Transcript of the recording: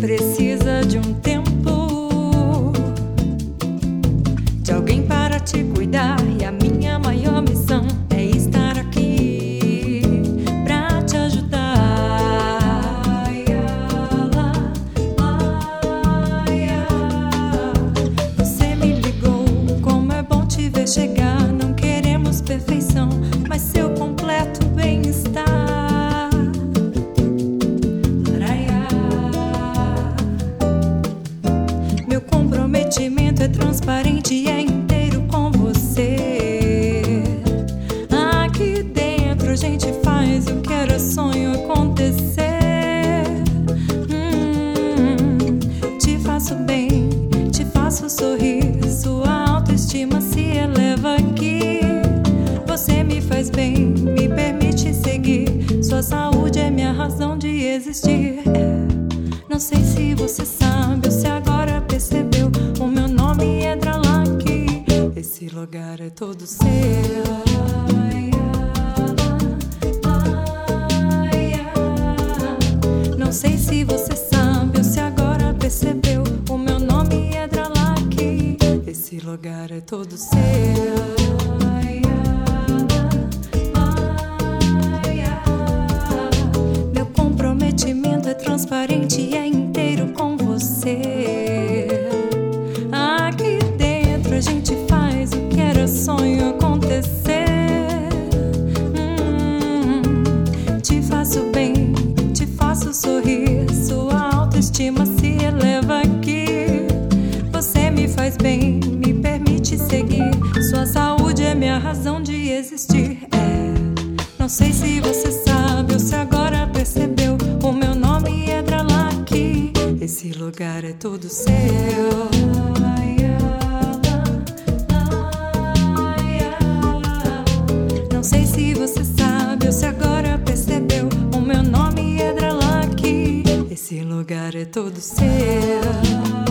precisa de um tempo de alguém para te cuidar. aqui. Sua autoestima se eleva aqui. Você me faz bem, me permite seguir. Sua saúde é minha razão de existir. Não sei se você sabe ou se agora percebeu. O meu nome é Dralac. Esse lugar é todo seu. Ai, ai. Lugar é todo seu. transparente é inteiro com você. Aqui dentro a gente faz o que era sonho acontecer. Hum, te faço bem, te faço sorrir. Sua autoestima se eleva aqui. Você me faz bem. Sua saúde é minha razão de existir. É, não sei se você sabe ou se agora percebeu. O meu nome é Dralak, esse lugar é todo seu. Não sei se você sabe ou se agora percebeu. O meu nome é Dralak, esse lugar é todo seu.